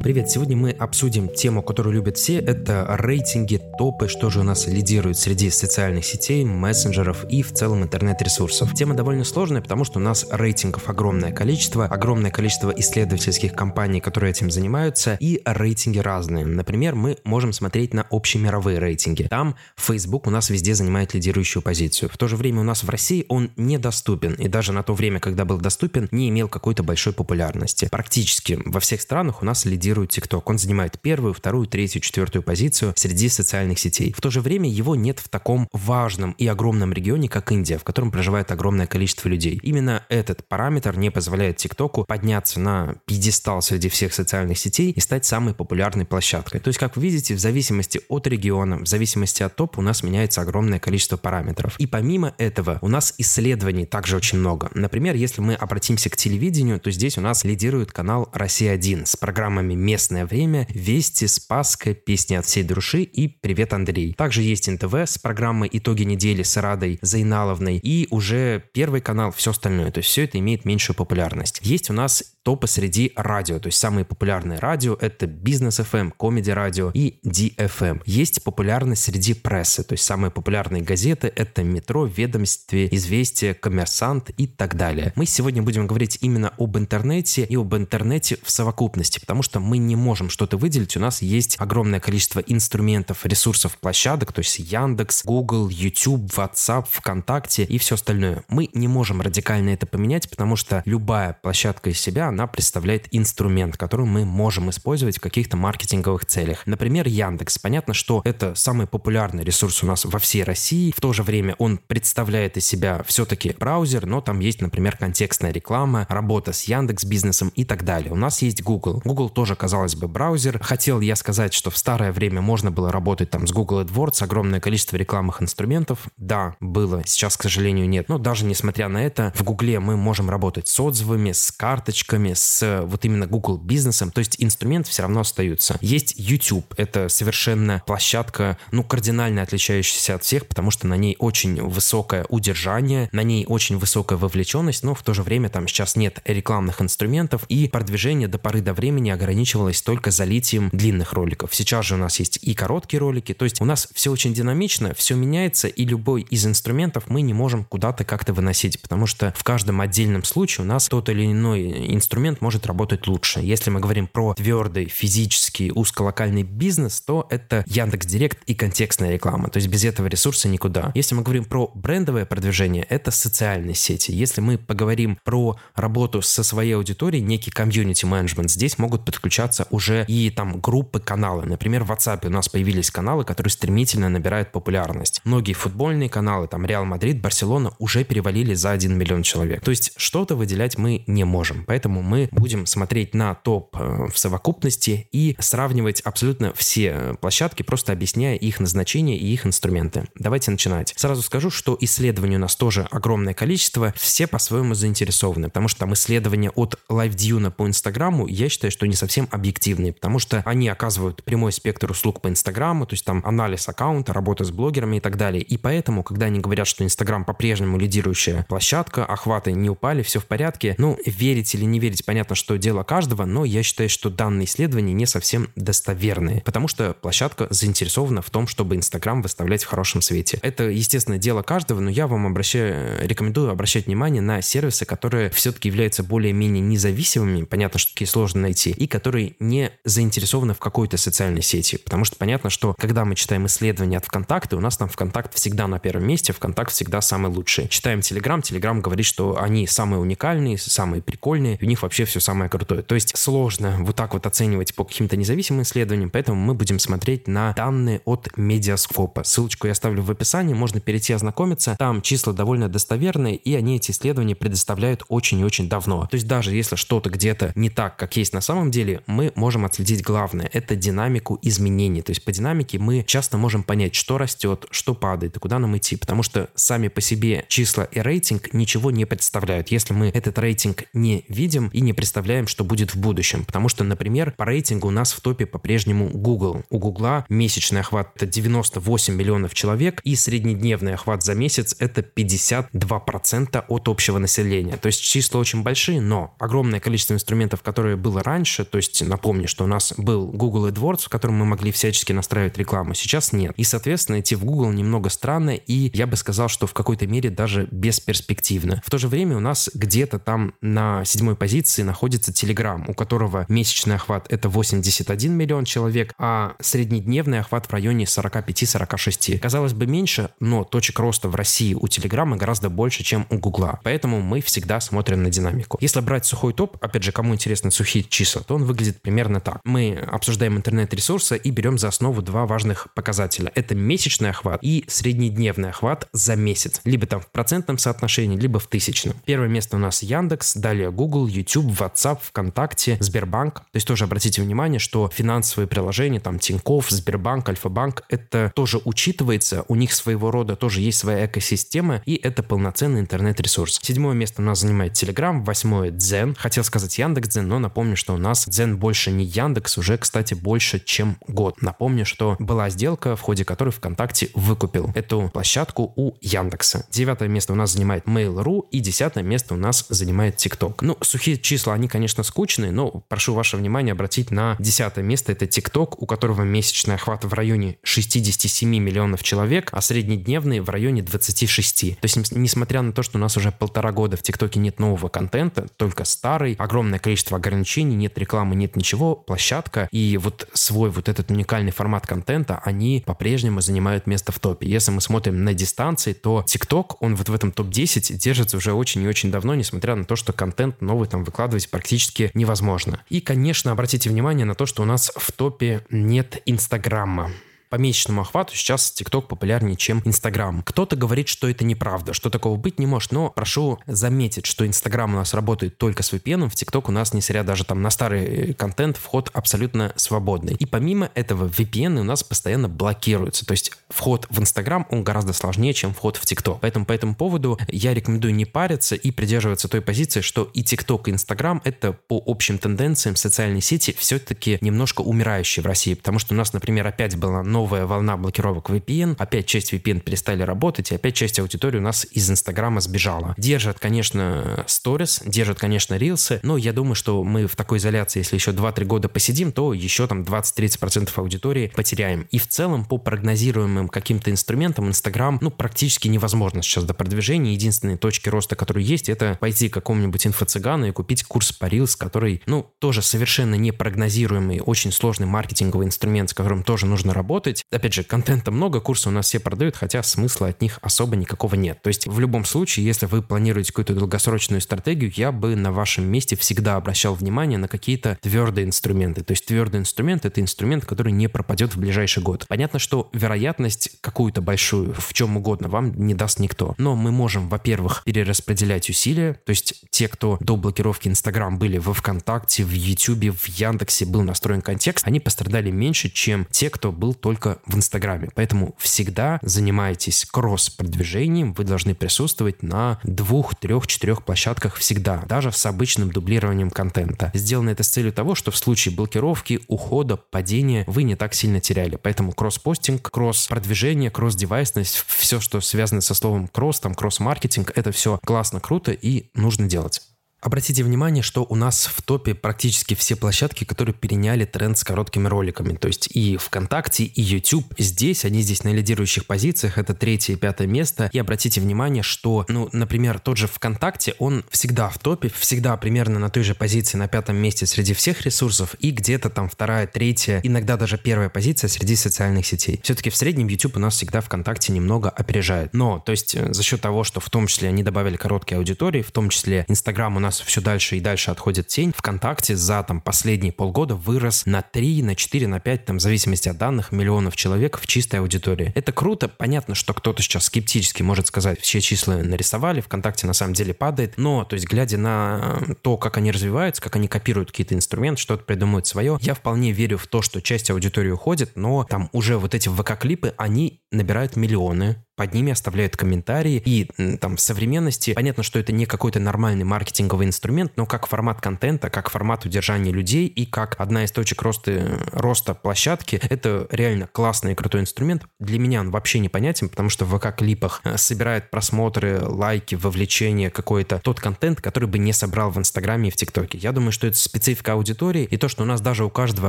Привет, сегодня мы обсудим тему, которую любят все. Это рейтинги, топы, что же у нас лидирует среди социальных сетей, мессенджеров и в целом интернет-ресурсов. Тема довольно сложная, потому что у нас рейтингов огромное количество, огромное количество исследовательских компаний, которые этим занимаются, и рейтинги разные. Например, мы можем смотреть на общемировые рейтинги. Там Facebook у нас везде занимает лидирующую позицию. В то же время у нас в России он недоступен, и даже на то время, когда был доступен, не имел какой-то большой популярности. Практически во всех странах у нас лидирует лидирует TikTok. Он занимает первую, вторую, третью, четвертую позицию среди социальных сетей. В то же время его нет в таком важном и огромном регионе, как Индия, в котором проживает огромное количество людей. Именно этот параметр не позволяет ТикТоку подняться на пьедестал среди всех социальных сетей и стать самой популярной площадкой. То есть, как вы видите, в зависимости от региона, в зависимости от топ, у нас меняется огромное количество параметров. И помимо этого, у нас исследований также очень много. Например, если мы обратимся к телевидению, то здесь у нас лидирует канал «Россия-1» с программами «Местное время», «Вести», «Спаска», «Песни от всей души» и «Привет, Андрей». Также есть НТВ с программой «Итоги недели» с Радой Зайналовной и уже Первый канал, все остальное. То есть все это имеет меньшую популярность. Есть у нас топы среди радио, то есть самые популярные радио это Бизнес FM, Comedy Radio и DFM. Есть популярность среди прессы, то есть самые популярные газеты это Метро, Ведомстве, Известия, Коммерсант и так далее. Мы сегодня будем говорить именно об интернете и об интернете в совокупности, потому что мы не можем что-то выделить. У нас есть огромное количество инструментов, ресурсов, площадок, то есть Яндекс, Google, YouTube, WhatsApp, ВКонтакте и все остальное. Мы не можем радикально это поменять, потому что любая площадка из себя, она представляет инструмент, который мы можем использовать в каких-то маркетинговых целях. Например, Яндекс. Понятно, что это самый популярный ресурс у нас во всей России. В то же время он представляет из себя все-таки браузер, но там есть, например, контекстная реклама, работа с Яндекс бизнесом и так далее. У нас есть Google. Google тоже, казалось бы, браузер. Хотел я сказать, что в старое время можно было работать там с Google AdWords, огромное количество рекламных инструментов. Да, было. Сейчас, к сожалению, нет. Но даже несмотря на это, в Гугле мы можем работать с отзывами, с карточками, с вот именно Google бизнесом. То есть инструменты все равно остаются. Есть YouTube. Это совершенно площадка, ну, кардинально отличающаяся от всех, потому что на ней очень высокое удержание, на ней очень высокая вовлеченность, но в то же время там сейчас нет рекламных инструментов, и продвижение до поры до времени ограничивалось только залитием длинных роликов. Сейчас же у нас есть и короткие ролики, то есть у нас все очень динамично, все меняется, и любой из инструментов мы не можем куда-то как-то выносить, потому что в каждом отдельном случае у нас тот или иной инструмент может работать лучше. Если мы говорим про твердый, физический, узколокальный бизнес, то это Яндекс Директ и контекстная реклама. То есть без этого ресурса никуда. Если мы говорим про брендовое продвижение, это социальные сети. Если мы поговорим про работу со своей аудиторией, некий community менеджмент, здесь могут подключаться уже и там группы, каналы. Например, в WhatsApp у нас появились каналы, которые стремительно набирают популярность. Многие футбольные каналы, там Реал Мадрид, Барселона уже перевалили за 1 миллион человек. То есть что-то выделять мы не можем. Поэтому мы будем смотреть на топ э, в совокупности и сравнивать абсолютно все площадки, просто объясняя их назначение и их инструменты. Давайте начинать. Сразу скажу, что исследований у нас тоже огромное количество, все по-своему заинтересованы, потому что там исследования от LiveDune по Инстаграму, я считаю, что не совсем объективные, потому что они оказывают прямой спектр услуг по Инстаграму, то есть там анализ аккаунта, работа с блогерами и так далее. И поэтому, когда они говорят, что Инстаграм по-прежнему лидирующая площадка, охваты не упали, все в порядке, ну, верить или не верить, понятно, что дело каждого, но я считаю, что данные исследования не совсем достоверные, потому что площадка заинтересована в том, чтобы Инстаграм выставлять в хорошем свете. Это, естественно, дело каждого, но я вам обращаю, рекомендую обращать внимание на сервисы, которые все-таки являются более-менее независимыми, понятно, что такие сложно найти, и которые не заинтересованы в какой-то социальной сети, потому что понятно, что когда мы читаем исследования от ВКонтакта, у нас там ВКонтакт всегда на первом месте, ВКонтакт всегда самый лучший. Читаем Телеграм, Телеграм говорит, что они самые уникальные, самые прикольные, у них вообще все самое крутое. То есть сложно вот так вот оценивать по каким-то независимым исследованиям, поэтому мы будем смотреть на данные от Медиаскопа. Ссылочку я оставлю в описании, можно перейти ознакомиться. Там числа довольно достоверные, и они эти исследования предоставляют очень и очень давно. То есть даже если что-то где-то не так, как есть на самом деле, мы можем отследить главное. Это динамику изменений. То есть по динамике мы часто можем понять, что растет, что падает и куда нам идти. Потому что сами по себе числа и рейтинг ничего не представляют. Если мы этот рейтинг не видим, и не представляем, что будет в будущем. Потому что, например, по рейтингу у нас в топе по-прежнему Google. У Google месячный охват это 98 миллионов человек, и среднедневный охват за месяц это 52% от общего населения. То есть числа очень большие, но огромное количество инструментов, которые было раньше, то есть напомню, что у нас был Google AdWords, в котором мы могли всячески настраивать рекламу, сейчас нет. И, соответственно, идти в Google немного странно, и я бы сказал, что в какой-то мере даже бесперспективно. В то же время у нас где-то там на седьмой позиции находится Telegram, у которого месячный охват это 81 миллион человек, а среднедневный охват в районе 45-46. Казалось бы меньше, но точек роста в России у Телеграма гораздо больше, чем у Гугла. Поэтому мы всегда смотрим на динамику. Если брать сухой топ, опять же, кому интересны сухие числа, то он выглядит примерно так. Мы обсуждаем интернет-ресурсы и берем за основу два важных показателя. Это месячный охват и среднедневный охват за месяц. Либо там в процентном соотношении, либо в тысячном. Первое место у нас Яндекс, далее Google, YouTube, WhatsApp, ВКонтакте, Сбербанк. То есть тоже обратите внимание, что финансовые приложения, там Тинькофф, Сбербанк, Альфа-банк, это тоже учитывается, у них своего рода тоже есть своя экосистема, и это полноценный интернет-ресурс. Седьмое место у нас занимает Telegram, восьмое Дзен. Хотел сказать Яндекс Дзен, но напомню, что у нас Дзен больше не Яндекс, уже, кстати, больше, чем год. Напомню, что была сделка, в ходе которой ВКонтакте выкупил эту площадку у Яндекса. Девятое место у нас занимает Mail.ru и десятое место у нас занимает TikTok. Ну, сухие числа, они, конечно, скучные, но прошу ваше внимание обратить на десятое место. Это TikTok, у которого месячный охват в районе 67 миллионов человек, а среднедневный в районе 26. То есть, несмотря на то, что у нас уже полтора года в ТикТоке нет нового контента, только старый, огромное количество ограничений, нет рекламы, нет ничего, площадка и вот свой вот этот уникальный формат контента, они по-прежнему занимают место в топе. Если мы смотрим на дистанции, то TikTok, он вот в этом топ-10 держится уже очень и очень давно, несмотря на то, что контент новый там выкладывать практически невозможно. И, конечно, обратите внимание на то, что у нас в топе нет Инстаграма по месячному охвату сейчас TikTok популярнее, чем Instagram. Кто-то говорит, что это неправда, что такого быть не может, но прошу заметить, что Instagram у нас работает только с VPN, в TikTok у нас, несмотря даже там на старый э, контент, вход абсолютно свободный. И помимо этого VPN у нас постоянно блокируются, то есть вход в Instagram, он гораздо сложнее, чем вход в TikTok. Поэтому по этому поводу я рекомендую не париться и придерживаться той позиции, что и TikTok, и Instagram это по общим тенденциям социальной сети все-таки немножко умирающие в России, потому что у нас, например, опять была новая волна блокировок VPN, опять часть VPN перестали работать, и опять часть аудитории у нас из Инстаграма сбежала. Держат, конечно, сторис, держат, конечно, рилсы, но я думаю, что мы в такой изоляции, если еще 2-3 года посидим, то еще там 20-30% аудитории потеряем. И в целом по прогнозируемым каким-то инструментам Инстаграм, ну, практически невозможно сейчас до продвижения. Единственные точки роста, которые есть, это пойти к какому-нибудь инфо-цыгану и купить курс по Reels, который, ну, тоже совершенно непрогнозируемый, очень сложный маркетинговый инструмент, с которым тоже нужно работать, работать. Опять же, контента много, курсы у нас все продают, хотя смысла от них особо никакого нет. То есть в любом случае, если вы планируете какую-то долгосрочную стратегию, я бы на вашем месте всегда обращал внимание на какие-то твердые инструменты. То есть твердый инструмент — это инструмент, который не пропадет в ближайший год. Понятно, что вероятность какую-то большую в чем угодно вам не даст никто. Но мы можем, во-первых, перераспределять усилия. То есть те, кто до блокировки Инстаграм были во ВКонтакте, в Ютубе, в Яндексе был настроен контекст, они пострадали меньше, чем те, кто был только только в Инстаграме. Поэтому всегда занимайтесь кросс-продвижением, вы должны присутствовать на двух, трех, четырех площадках всегда, даже с обычным дублированием контента. Сделано это с целью того, что в случае блокировки, ухода, падения вы не так сильно теряли. Поэтому кросс-постинг, кросс-продвижение, кросс-девайсность, все, что связано со словом кросс, там кросс-маркетинг, это все классно, круто и нужно делать. Обратите внимание, что у нас в топе практически все площадки, которые переняли тренд с короткими роликами. То есть и ВКонтакте, и YouTube. Здесь, они здесь на лидирующих позициях, это третье и пятое место. И обратите внимание, что, ну, например, тот же ВКонтакте, он всегда в топе, всегда примерно на той же позиции, на пятом месте среди всех ресурсов, и где-то там вторая, третья, иногда даже первая позиция среди социальных сетей. Все-таки в среднем YouTube у нас всегда ВКонтакте немного опережает. Но, то есть э, за счет того, что в том числе они добавили короткие аудитории, в том числе Инстаграм у нас нас все дальше и дальше отходит тень. ВКонтакте за там последние полгода вырос на 3, на 4, на 5, там, в зависимости от данных, миллионов человек в чистой аудитории. Это круто. Понятно, что кто-то сейчас скептически может сказать, все числа нарисовали, ВКонтакте на самом деле падает. Но, то есть, глядя на то, как они развиваются, как они копируют какие-то инструменты, что-то придумывают свое, я вполне верю в то, что часть аудитории уходит, но там уже вот эти ВК-клипы, они набирают миллионы, под ними оставляют комментарии. И там в современности понятно, что это не какой-то нормальный маркетинговый инструмент, но как формат контента, как формат удержания людей и как одна из точек роста, роста площадки, это реально классный и крутой инструмент. Для меня он вообще непонятен, потому что в ВК-клипах э, собирает просмотры, лайки, вовлечение, какой-то тот контент, который бы не собрал в Инстаграме и в ТикТоке. Я думаю, что это специфика аудитории и то, что у нас даже у каждого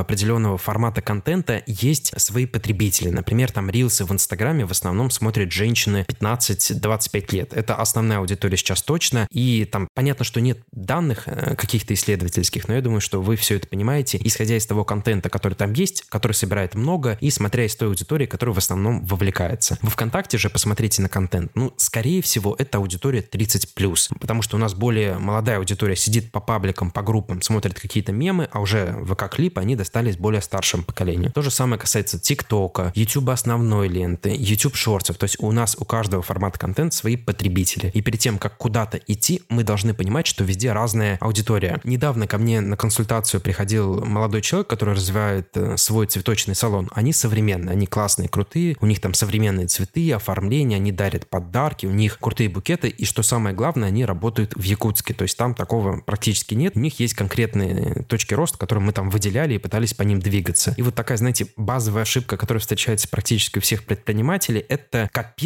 определенного формата контента есть свои потребители. Например, там рилсы в Инстаграме в основном смотрят женщины 15-25 лет. Это основная аудитория сейчас точно. И там понятно, что нет данных э, каких-то исследовательских, но я думаю, что вы все это понимаете, исходя из того контента, который там есть, который собирает много, и смотря из той аудитории, которая в основном вовлекается. Во ВКонтакте же посмотрите на контент. Ну, скорее всего, это аудитория 30+, потому что у нас более молодая аудитория сидит по пабликам, по группам, смотрит какие-то мемы, а уже ВК-клипы они достались более старшему поколению. То же самое касается ТикТока, YouTube основной ленты, YouTube шортсов. То есть у нас у каждого формата контента свои потребители. И перед тем, как куда-то идти, мы должны понимать, что везде разная аудитория. Недавно ко мне на консультацию приходил молодой человек, который развивает э, свой цветочный салон. Они современные, они классные, крутые, у них там современные цветы, оформление, они дарят подарки, у них крутые букеты, и что самое главное, они работают в Якутске, то есть там такого практически нет. У них есть конкретные точки роста, которые мы там выделяли и пытались по ним двигаться. И вот такая, знаете, базовая ошибка, которая встречается практически у всех предпринимателей, это копирование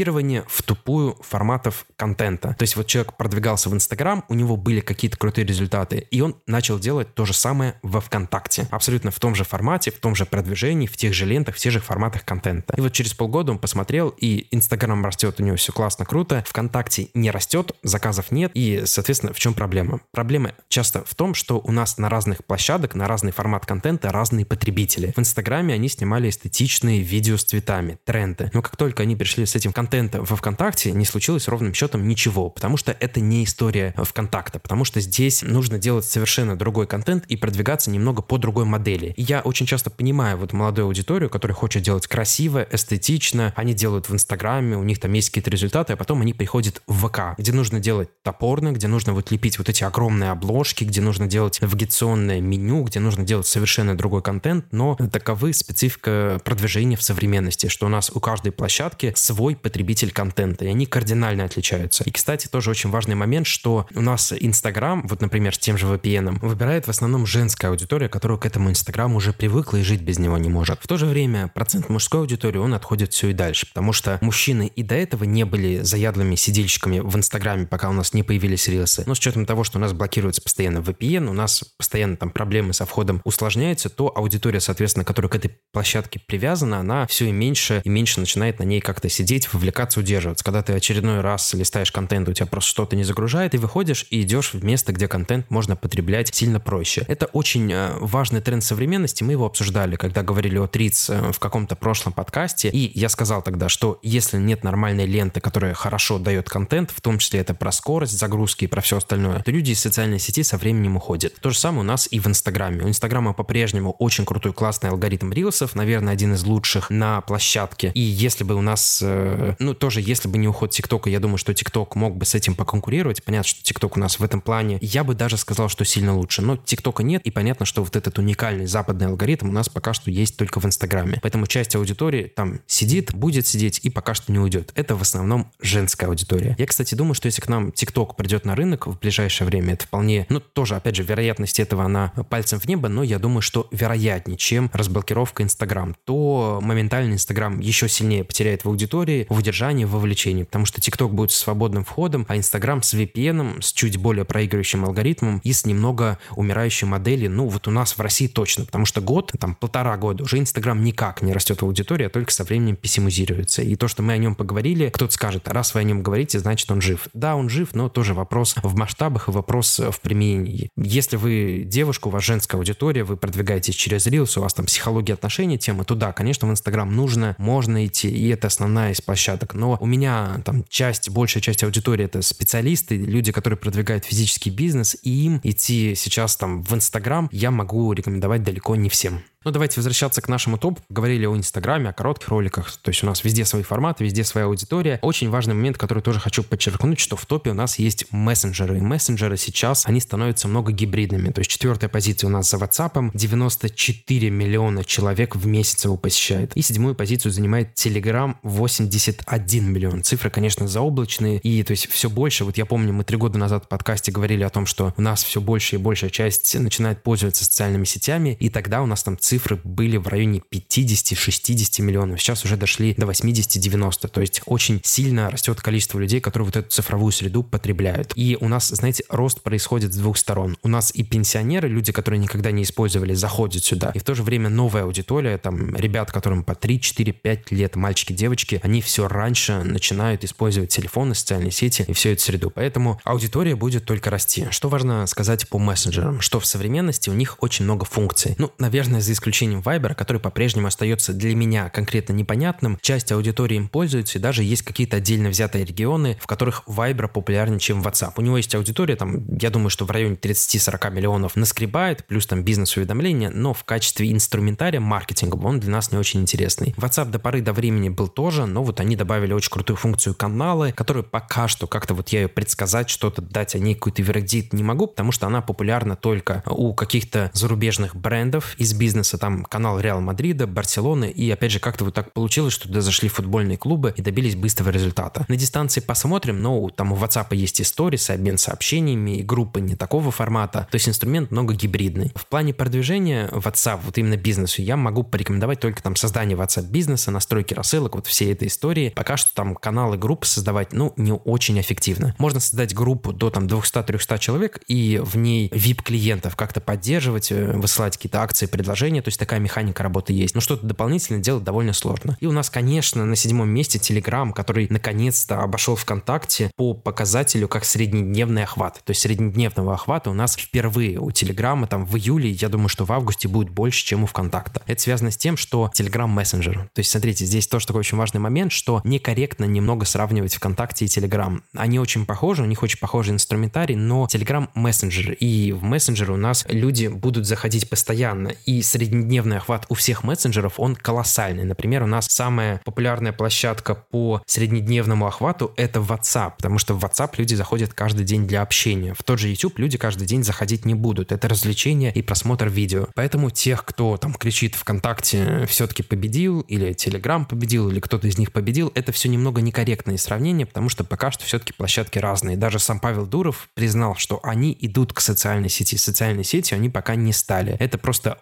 в тупую форматов контента. То есть вот человек продвигался в Инстаграм, у него были какие-то крутые результаты, и он начал делать то же самое во ВКонтакте. Абсолютно в том же формате, в том же продвижении, в тех же лентах, в тех же форматах контента. И вот через полгода он посмотрел, и Инстаграм растет, у него все классно, круто, ВКонтакте не растет, заказов нет, и, соответственно, в чем проблема? Проблема часто в том, что у нас на разных площадок, на разный формат контента разные потребители. В Инстаграме они снимали эстетичные видео с цветами, тренды. Но как только они пришли с этим контентом во ВКонтакте, не случилось ровным счетом ничего, потому что это не история ВКонтакта, потому что здесь нужно делать совершенно другой контент и продвигаться немного по другой модели. И я очень часто понимаю вот молодую аудиторию, которая хочет делать красиво, эстетично, они делают в Инстаграме, у них там есть какие-то результаты, а потом они приходят в ВК, где нужно делать топорно, где нужно вот лепить вот эти огромные обложки, где нужно делать навигационное меню, где нужно делать совершенно другой контент, но таковы специфика продвижения в современности, что у нас у каждой площадки свой потребитель контента, и они кардинально отличаются. И, кстати, тоже очень важный момент, что у нас Инстаграм, вот, например, с тем же VPN, выбирает в основном женская аудитория, которая к этому Инстаграму уже привыкла и жить без него не может. В то же время процент мужской аудитории, он отходит все и дальше, потому что мужчины и до этого не были заядлыми сидельщиками в Инстаграме, пока у нас не появились рилсы. Но с учетом того, что у нас блокируется постоянно VPN, у нас постоянно там проблемы со входом усложняются, то аудитория, соответственно, которая к этой площадке привязана, она все и меньше и меньше начинает на ней как-то сидеть, вовлекаться, удерживаться. Когда ты очередной раз листаешь контент, у тебя просто что-то не загружает, ты выходишь и идешь в место, где контент можно потреблять сильно проще. Это очень э, важный тренд современности, мы его обсуждали, когда говорили о Триц э, в каком-то прошлом подкасте, и я сказал тогда, что если нет нормальной ленты, которая хорошо дает контент, в том числе это про скорость загрузки и про все остальное, то люди из социальной сети со временем уходят. То же самое у нас и в Инстаграме. У Инстаграма по-прежнему очень крутой, классный алгоритм рилсов, наверное, один из лучших на площадке. И если бы у нас, э, ну, тоже, если бы не уход ТикТока, я думаю, что ТикТок мог бы с этим поконкурировать. Понятно, что ТикТок у нас в этом плане, я бы даже сказал, что сильно лучше. Но ТикТока нет, и понятно, что вот этот уникальный западный алгоритм у нас пока что есть только в Инстаграме. Поэтому часть аудитории там сидит, будет сидеть и пока что не уйдет. Это в основном женская аудитория. Я, кстати, думаю, что если к нам ТикТок придет на рынок в ближайшее время, это вполне, ну, тоже, опять же, вероятность этого, она пальцем в небо, но я думаю, что вероятнее, чем разблокировка Инстаграм. То моментально Инстаграм еще сильнее потеряет в аудитории, удержании, вовлечении, потому что ТикТок будет с свободным входом, а Инстаграм с VPN, с чуть более проигрывающим алгоритмом и с немного умирающей модели, ну, вот у нас в России точно, потому что год, там, полтора года уже Инстаграм никак не растет в аудитории, а только со временем пессимизируется. И то, что мы о нем поговорили, кто-то скажет, раз вы о нем говорите, значит он жив. Да, он жив, но тоже вопрос в масштабах и вопрос в применении. Если вы девушка, у вас женская аудитория, вы продвигаетесь через Reels, у вас там психология отношений тема, то да, конечно, в Инстаграм нужно, можно идти, и это основная из площадок. Но у меня там часть, большая часть аудитории это специалисты, люди, которые продвигают физический бизнес, и им идти сейчас там в Инстаграм я могу рекомендовать далеко не всем. Но давайте возвращаться к нашему топу. Говорили о Инстаграме, о коротких роликах. То есть у нас везде свои форматы, везде своя аудитория. Очень важный момент, который тоже хочу подчеркнуть, что в топе у нас есть мессенджеры. И мессенджеры сейчас, они становятся много гибридными. То есть четвертая позиция у нас за WhatsApp. 94 миллиона человек в месяц его посещает. И седьмую позицию занимает Telegram 81 миллион. Цифры, конечно, заоблачные. И то есть все больше. Вот я помню, мы три года назад в подкасте говорили о том, что у нас все больше и большая часть начинает пользоваться социальными сетями. И тогда у нас там цифры были в районе 50-60 миллионов. Сейчас уже дошли до 80-90. То есть очень сильно растет количество людей, которые вот эту цифровую среду потребляют. И у нас, знаете, рост происходит с двух сторон. У нас и пенсионеры, люди, которые никогда не использовали, заходят сюда. И в то же время новая аудитория, там, ребят, которым по 3, 4, 5 лет, мальчики, девочки, они все раньше начинают использовать телефоны, социальные сети и всю эту среду. Поэтому аудитория будет только расти. Что важно сказать по мессенджерам? Что в современности у них очень много функций. Ну, наверное, за исключением Viber, который по-прежнему остается для меня конкретно непонятным. Часть аудитории им пользуется, и даже есть какие-то отдельно взятые регионы, в которых Viber популярнее, чем WhatsApp. У него есть аудитория, там, я думаю, что в районе 30-40 миллионов наскребает, плюс там бизнес-уведомления, но в качестве инструментария маркетингового он для нас не очень интересный. WhatsApp до поры до времени был тоже, но вот они добавили очень крутую функцию каналы, которую пока что как-то вот я ее предсказать, что-то дать о ней какой-то вердикт не могу, потому что она популярна только у каких-то зарубежных брендов из бизнеса, там канал Реал Мадрида, Барселоны, и опять же как-то вот так получилось, что туда зашли футбольные клубы и добились быстрого результата. На дистанции посмотрим, но там у WhatsApp есть и сторис, обмен сообщениями, и группы не такого формата, то есть инструмент много гибридный. В плане продвижения WhatsApp, вот именно бизнесу, я могу порекомендовать только там создание WhatsApp бизнеса, настройки рассылок, вот всей этой истории. Пока что там каналы группы создавать, ну, не очень эффективно. Можно создать группу до там 200-300 человек и в ней VIP-клиентов как-то поддерживать, э, высылать какие-то акции, предложения, то есть такая механика работы есть. Но что-то дополнительно делать довольно сложно. И у нас, конечно, на седьмом месте Telegram, который наконец-то обошел ВКонтакте по показателю как среднедневный охват. То есть среднедневного охвата у нас впервые у Телеграма там в июле, я думаю, что в августе будет больше, чем у ВКонтакта. Это связано с тем, что Telegram мессенджер. То есть, смотрите, здесь тоже такой очень важный момент, что некорректно немного сравнивать ВКонтакте и Telegram. Они очень похожи, у них очень похожий инструментарий, но Telegram мессенджер. И в мессенджеры у нас люди будут заходить постоянно. И среднедневный охват у всех мессенджеров, он колоссальный. Например, у нас самая популярная площадка по среднедневному охвату — это WhatsApp, потому что в WhatsApp люди заходят каждый день для общения. В тот же YouTube люди каждый день заходить не будут. Это развлечение и просмотр видео. Поэтому тех, кто там кричит ВКонтакте все-таки победил, или Telegram победил, или кто-то из них победил, это все немного некорректное сравнение, потому что пока что все-таки площадки разные. Даже сам Павел Дуров признал, что они идут к социальной сети. Социальной сетью они пока не стали. Это просто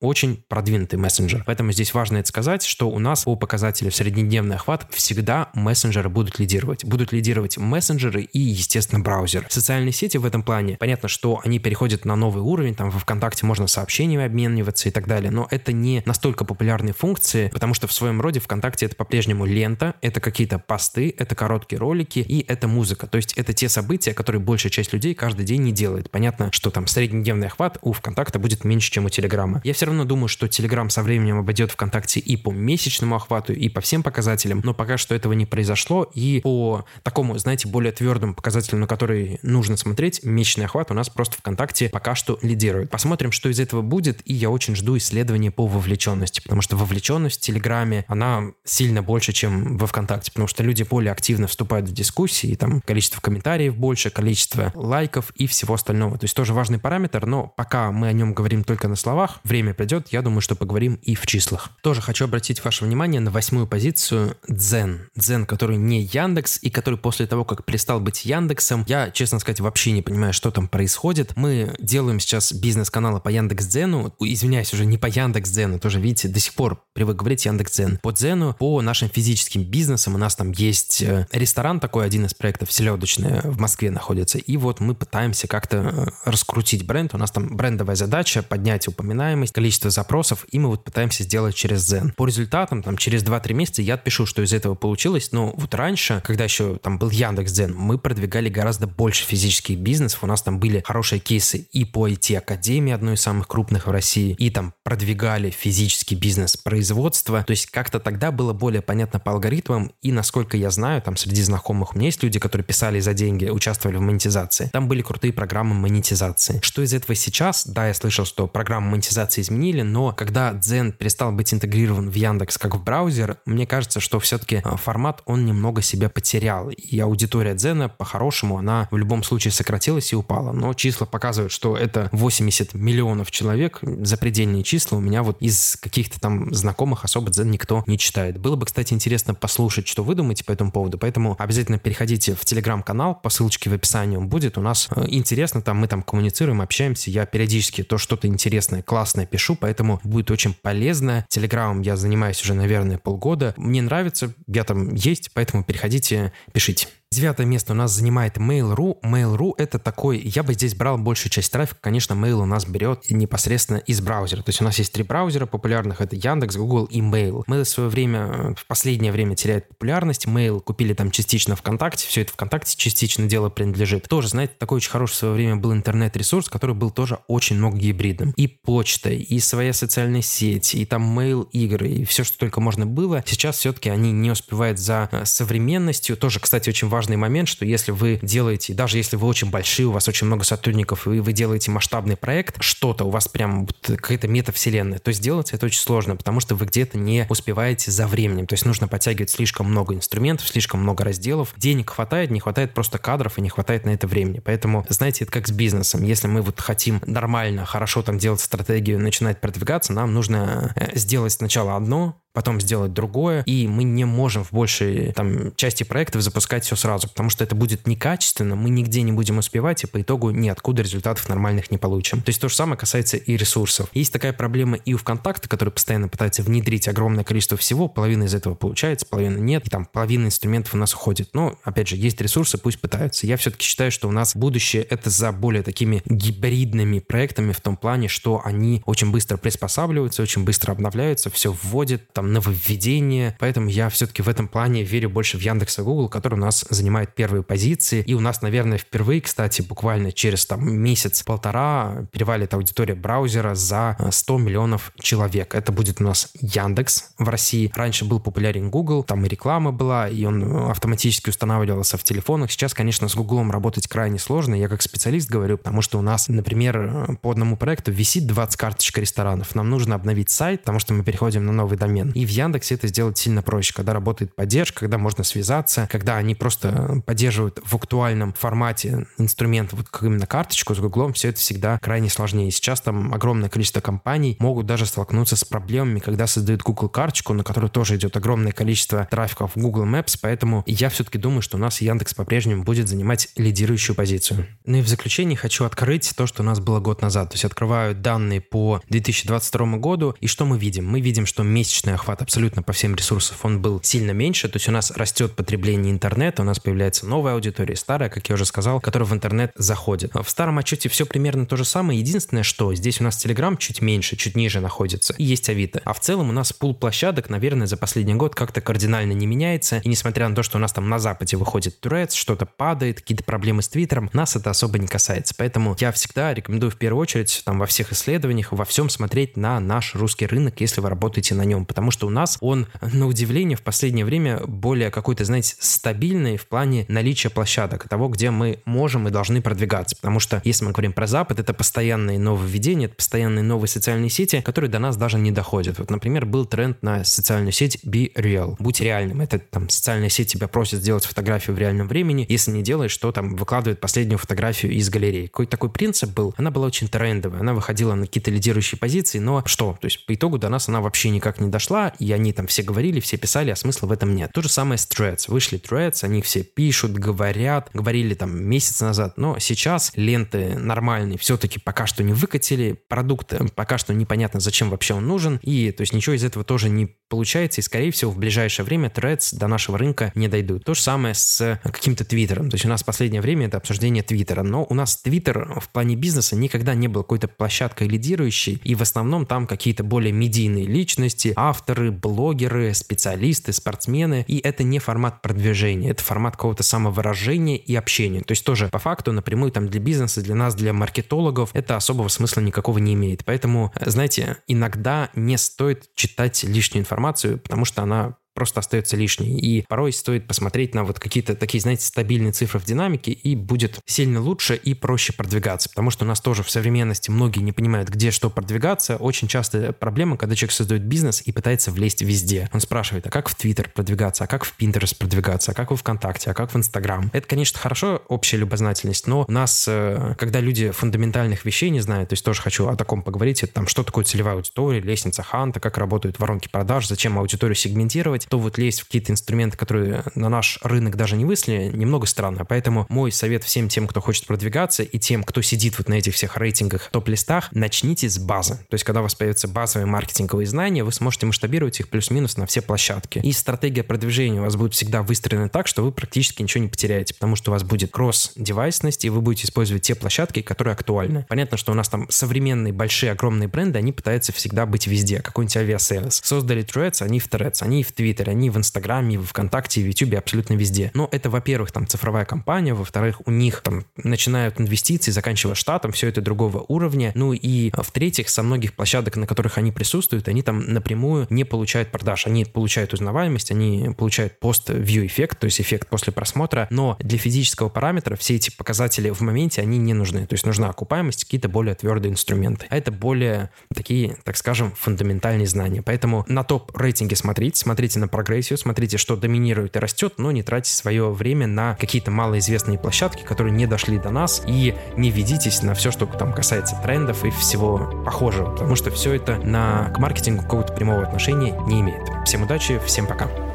очень-очень продвинутый мессенджер. Поэтому здесь важно это сказать, что у нас по показателю среднедневный охват всегда мессенджеры будут лидировать. Будут лидировать мессенджеры и, естественно, браузер. Социальные сети в этом плане, понятно, что они переходят на новый уровень, там во ВКонтакте можно сообщениями обмениваться и так далее, но это не настолько популярные функции, потому что в своем роде ВКонтакте это по-прежнему лента, это какие-то посты, это короткие ролики и это музыка. То есть это те события, которые большая часть людей каждый день не делает. Понятно, что там среднедневный охват у ВКонтакта будет меньше, чем у Телеграма. Я все равно думаю, что Телеграм со временем обойдет ВКонтакте и по месячному охвату, и по всем показателям, но пока что этого не произошло, и по такому, знаете, более твердому показателю, на который нужно смотреть, месячный охват у нас просто ВКонтакте пока что лидирует. Посмотрим, что из этого будет, и я очень жду исследования по вовлеченности, потому что вовлеченность в Телеграме, она сильно больше, чем во ВКонтакте, потому что люди более активно вступают в дискуссии, там количество комментариев больше, количество лайков и всего остального. То есть тоже важный параметр, но пока мы о нем говорим только на словах, время придет, я думаю, что поговорим и в числах. Тоже хочу обратить ваше внимание на восьмую позицию Дзен. Дзен, который не Яндекс и который после того, как перестал быть Яндексом, я, честно сказать, вообще не понимаю, что там происходит. Мы делаем сейчас бизнес-каналы по Яндекс.Дзену, извиняюсь, уже не по Яндекс.Дзену, тоже, видите, до сих пор привык говорить Яндекс.Дзен. По Дзену, по нашим физическим бизнесам у нас там есть э, ресторан такой, один из проектов, селедочный, в Москве находится, и вот мы пытаемся как-то э, раскрутить бренд. У нас там брендовая задача, поднять упоминаемость, количество запросов, и мы вот пытаемся сделать через Zen. По результатам, там, через 2-3 месяца я отпишу, что из этого получилось, но вот раньше, когда еще там был Яндекс Дзен, мы продвигали гораздо больше физических бизнесов, у нас там были хорошие кейсы и по IT-академии, одной из самых крупных в России, и там продвигали физический бизнес производства, то есть как-то тогда было более понятно по алгоритмам, и насколько я знаю, там среди знакомых у меня есть люди, которые писали за деньги, участвовали в монетизации, там были крутые программы монетизации. Что из этого сейчас? Да, я слышал, что программы монетизации изменились, изменили, но когда Дзен перестал быть интегрирован в Яндекс как в браузер, мне кажется, что все-таки а, формат он немного себя потерял. И аудитория Дзена, по-хорошему, она в любом случае сократилась и упала. Но числа показывают, что это 80 миллионов человек, запредельные числа. У меня вот из каких-то там знакомых особо Дзен никто не читает. Было бы, кстати, интересно послушать, что вы думаете по этому поводу. Поэтому обязательно переходите в телеграм-канал, по ссылочке в описании он будет. У нас э, интересно, там мы там коммуницируем, общаемся. Я периодически то что-то интересное, классное пишу, поэтому будет очень полезно. Телеграмом я занимаюсь уже, наверное, полгода. Мне нравится, я там есть, поэтому переходите, пишите. Девятое место у нас занимает Mail.ru. Mail.ru это такой, я бы здесь брал большую часть трафика, конечно, Mail у нас берет непосредственно из браузера. То есть у нас есть три браузера популярных, это Яндекс, Google и Mail. Mail в свое время, в последнее время теряет популярность. Mail купили там частично ВКонтакте, все это ВКонтакте частично дело принадлежит. Тоже, знаете, такой очень хороший в свое время был интернет-ресурс, который был тоже очень много гибридным. И почта, и своя социальная сеть, и там Mail игры, и все, что только можно было. Сейчас все-таки они не успевают за э, современностью. Тоже, кстати, очень важно важный момент, что если вы делаете, даже если вы очень большие, у вас очень много сотрудников, и вы делаете масштабный проект, что-то у вас прям какая-то метавселенная, то сделать это очень сложно, потому что вы где-то не успеваете за временем. То есть нужно подтягивать слишком много инструментов, слишком много разделов. Денег хватает, не хватает просто кадров и не хватает на это времени. Поэтому, знаете, это как с бизнесом. Если мы вот хотим нормально, хорошо там делать стратегию, начинать продвигаться, нам нужно э, сделать сначала одно, потом сделать другое, и мы не можем в большей там, части проектов запускать все сразу, потому что это будет некачественно, мы нигде не будем успевать, и по итогу ниоткуда результатов нормальных не получим. То есть то же самое касается и ресурсов. Есть такая проблема и у ВКонтакта, который постоянно пытается внедрить огромное количество всего, половина из этого получается, половина нет, и там половина инструментов у нас уходит. Но, опять же, есть ресурсы, пусть пытаются. Я все-таки считаю, что у нас будущее это за более такими гибридными проектами в том плане, что они очень быстро приспосабливаются, очень быстро обновляются, все вводят, там нововведение, поэтому я все-таки в этом плане верю больше в Яндекс и Google, которые у нас занимают первые позиции, и у нас, наверное, впервые, кстати, буквально через там месяц-полтора перевалит аудитория браузера за 100 миллионов человек. Это будет у нас Яндекс в России. Раньше был популярен Google, там и реклама была, и он автоматически устанавливался в телефонах. Сейчас, конечно, с Google работать крайне сложно, я как специалист говорю, потому что у нас, например, по одному проекту висит 20 карточек ресторанов. Нам нужно обновить сайт, потому что мы переходим на новый домен. И в Яндексе это сделать сильно проще, когда работает поддержка, когда можно связаться, когда они просто поддерживают в актуальном формате инструмент, вот как именно карточку с Гуглом, все это всегда крайне сложнее. Сейчас там огромное количество компаний могут даже столкнуться с проблемами, когда создают Google карточку, на которую тоже идет огромное количество трафика в Google Maps, поэтому я все-таки думаю, что у нас Яндекс по-прежнему будет занимать лидирующую позицию. Ну и в заключение хочу открыть то, что у нас было год назад. То есть открываю данные по 2022 году, и что мы видим? Мы видим, что месячная охват абсолютно по всем ресурсам, он был сильно меньше, то есть у нас растет потребление интернета, у нас появляется новая аудитория, старая, как я уже сказал, которая в интернет заходит. В старом отчете все примерно то же самое, единственное, что здесь у нас Telegram чуть меньше, чуть ниже находится, и есть Авито. А в целом у нас пул площадок, наверное, за последний год как-то кардинально не меняется, и несмотря на то, что у нас там на Западе выходит Threads, что-то падает, какие-то проблемы с Твиттером, нас это особо не касается. Поэтому я всегда рекомендую в первую очередь там во всех исследованиях, во всем смотреть на наш русский рынок, если вы работаете на нем, потому что что у нас он, на удивление, в последнее время более какой-то, знаете, стабильный в плане наличия площадок, того, где мы можем и должны продвигаться. Потому что, если мы говорим про Запад, это постоянные нововведения, это постоянные новые социальные сети, которые до нас даже не доходят. Вот, например, был тренд на социальную сеть Be Real. Будь реальным. Это там социальная сеть тебя просит сделать фотографию в реальном времени. Если не делаешь, то там выкладывает последнюю фотографию из галереи. Какой такой принцип был? Она была очень трендовая. Она выходила на какие-то лидирующие позиции, но что? То есть по итогу до нас она вообще никак не дошла, и они там все говорили, все писали, а смысла в этом нет. То же самое с Threads. Вышли Threads, они все пишут, говорят, говорили там месяц назад, но сейчас ленты нормальные все-таки пока что не выкатили, продукт пока что непонятно, зачем вообще он нужен, и то есть ничего из этого тоже не получается, и скорее всего в ближайшее время Threads до нашего рынка не дойдут. То же самое с каким-то Твиттером. То есть у нас в последнее время это обсуждение Твиттера, но у нас Твиттер в плане бизнеса никогда не был какой-то площадкой лидирующей, и в основном там какие-то более медийные личности, авторы, блогеры, специалисты, спортсмены, и это не формат продвижения, это формат какого-то самовыражения и общения. То есть тоже по факту напрямую там для бизнеса, для нас, для маркетологов это особого смысла никакого не имеет. Поэтому, знаете, иногда не стоит читать лишнюю информацию, потому что она просто остается лишней. И порой стоит посмотреть на вот какие-то такие, знаете, стабильные цифры в динамике, и будет сильно лучше и проще продвигаться. Потому что у нас тоже в современности многие не понимают, где что продвигаться. Очень часто проблема, когда человек создает бизнес и пытается влезть везде. Он спрашивает, а как в Твиттер продвигаться, а как в Pinterest продвигаться, а как во ВКонтакте, а как в Инстаграм. Это, конечно, хорошо, общая любознательность, но у нас, э, когда люди фундаментальных вещей не знают, то есть тоже хочу о таком поговорить, это там, что такое целевая аудитория, лестница Ханта, как работают воронки продаж, зачем аудиторию сегментировать, то вот лезть в какие-то инструменты, которые на наш рынок даже не высли, немного странно. Поэтому мой совет всем тем, кто хочет продвигаться, и тем, кто сидит вот на этих всех рейтингах, топ-листах, начните с базы. То есть, когда у вас появятся базовые маркетинговые знания, вы сможете масштабировать их плюс-минус на все площадки. И стратегия продвижения у вас будет всегда выстроена так, что вы практически ничего не потеряете, потому что у вас будет cross-device ность, и вы будете использовать те площадки, которые актуальны. Понятно, что у нас там современные, большие, огромные бренды, они пытаются всегда быть везде. Какой-нибудь Aviasales. Создали Threads, они в Threads, они в Твиттере, они в Инстаграме, в ВКонтакте, в Ютубе, абсолютно везде. Но это, во-первых, там цифровая компания, во-вторых, у них там начинают инвестиции, заканчивая штатом, все это другого уровня. Ну и в-третьих, со многих площадок, на которых они присутствуют, они там напрямую не получают продаж. Они получают узнаваемость, они получают пост-view эффект, то есть эффект после просмотра, но для физического параметра все эти показатели в моменте, они не нужны. То есть нужна окупаемость, какие-то более твердые инструменты. А это более такие, так скажем, фундаментальные знания. Поэтому на топ-рейтинге смотрите, на прогрессию, смотрите, что доминирует и растет, но не тратьте свое время на какие-то малоизвестные площадки, которые не дошли до нас, и не ведитесь на все, что там касается трендов и всего похожего, потому что все это на к маркетингу какого-то прямого отношения не имеет. Всем удачи, всем пока.